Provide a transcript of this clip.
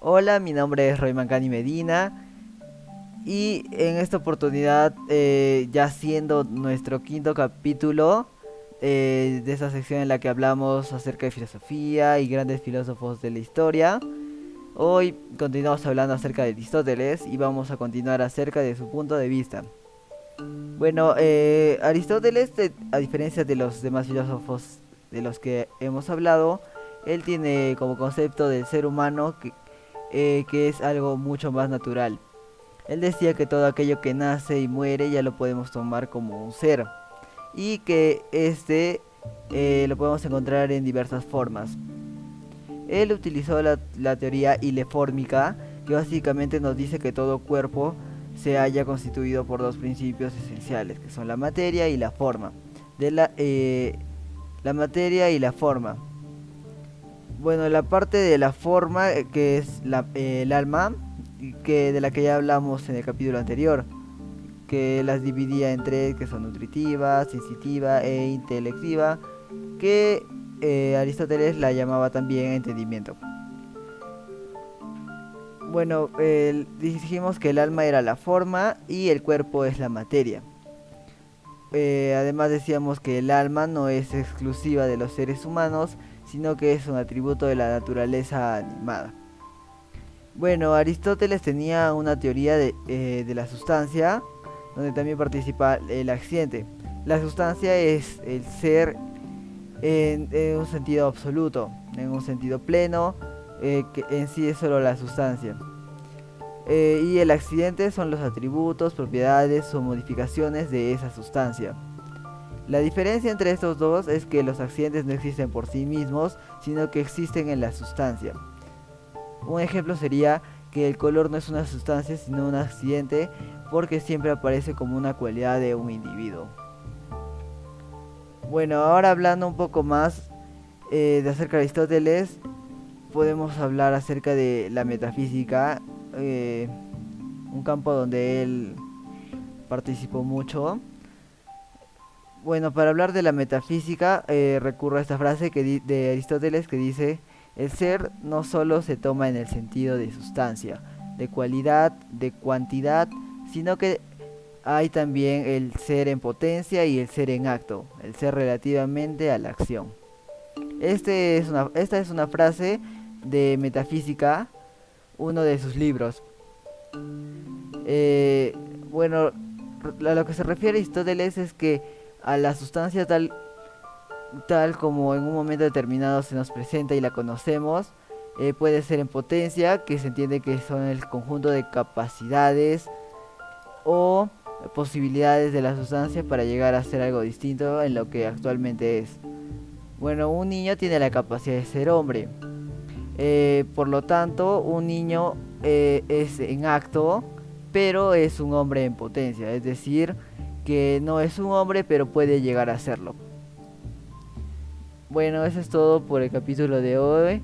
Hola, mi nombre es Roy Mancani Medina y en esta oportunidad, eh, ya siendo nuestro quinto capítulo eh, de esa sección en la que hablamos acerca de filosofía y grandes filósofos de la historia, hoy continuamos hablando acerca de Aristóteles y vamos a continuar acerca de su punto de vista. Bueno, eh, Aristóteles, a diferencia de los demás filósofos de los que hemos hablado, él tiene como concepto del ser humano que, eh, que es algo mucho más natural. Él decía que todo aquello que nace y muere ya lo podemos tomar como un ser y que este eh, lo podemos encontrar en diversas formas. Él utilizó la, la teoría ilefórmica que básicamente nos dice que todo cuerpo se haya constituido por dos principios esenciales, que son la materia y la forma. De la, eh, la materia y la forma. Bueno, la parte de la forma, eh, que es eh, el alma, que de la que ya hablamos en el capítulo anterior, que las dividía en tres, que son nutritiva, sensitiva e intelectiva, que Aristóteles la llamaba también entendimiento. Bueno, dijimos que el alma era la forma y el cuerpo es la materia. Eh, además decíamos que el alma no es exclusiva de los seres humanos, sino que es un atributo de la naturaleza animada. Bueno, Aristóteles tenía una teoría de, eh, de la sustancia, donde también participa el accidente. La sustancia es el ser en, un sentido absoluto, en un sentido pleno, eh, que en sí es solo la sustancia. Eh, y el accidente son los atributos, propiedades o modificaciones de esa sustancia. La diferencia entre estos dos es que los accidentes no existen por sí mismos, sino que existen en la sustancia. Un ejemplo sería que el color no es una sustancia, sino un accidente, porque siempre aparece como una cualidad de un individuo. Bueno, ahora hablando un poco más eh, de acerca de Aristóteles, podemos hablar acerca de la metafísica, eh, un campo donde él participó mucho. Bueno, para hablar de la metafísica eh, recurro a esta frase que de Aristóteles que dice, el ser no solo se toma en el sentido de sustancia, de cualidad, de cuantidad, sino que hay también el ser en potencia y el ser en acto, el ser relativamente a la acción. Este es una, esta es una frase de metafísica, uno de sus libros. Eh, bueno, a lo que se refiere Aristóteles es que a la sustancia tal, tal como en un momento determinado se nos presenta y la conocemos, eh, puede ser en potencia, que se entiende que son el conjunto de capacidades o posibilidades de la sustancia para llegar a ser algo distinto en lo que actualmente es. Bueno, un niño tiene la capacidad de ser hombre, eh, por lo tanto, un niño eh, es en acto, pero es un hombre en potencia. Es decir, que no es un hombre, pero puede llegar a serlo. Bueno, eso es todo por el capítulo de hoy.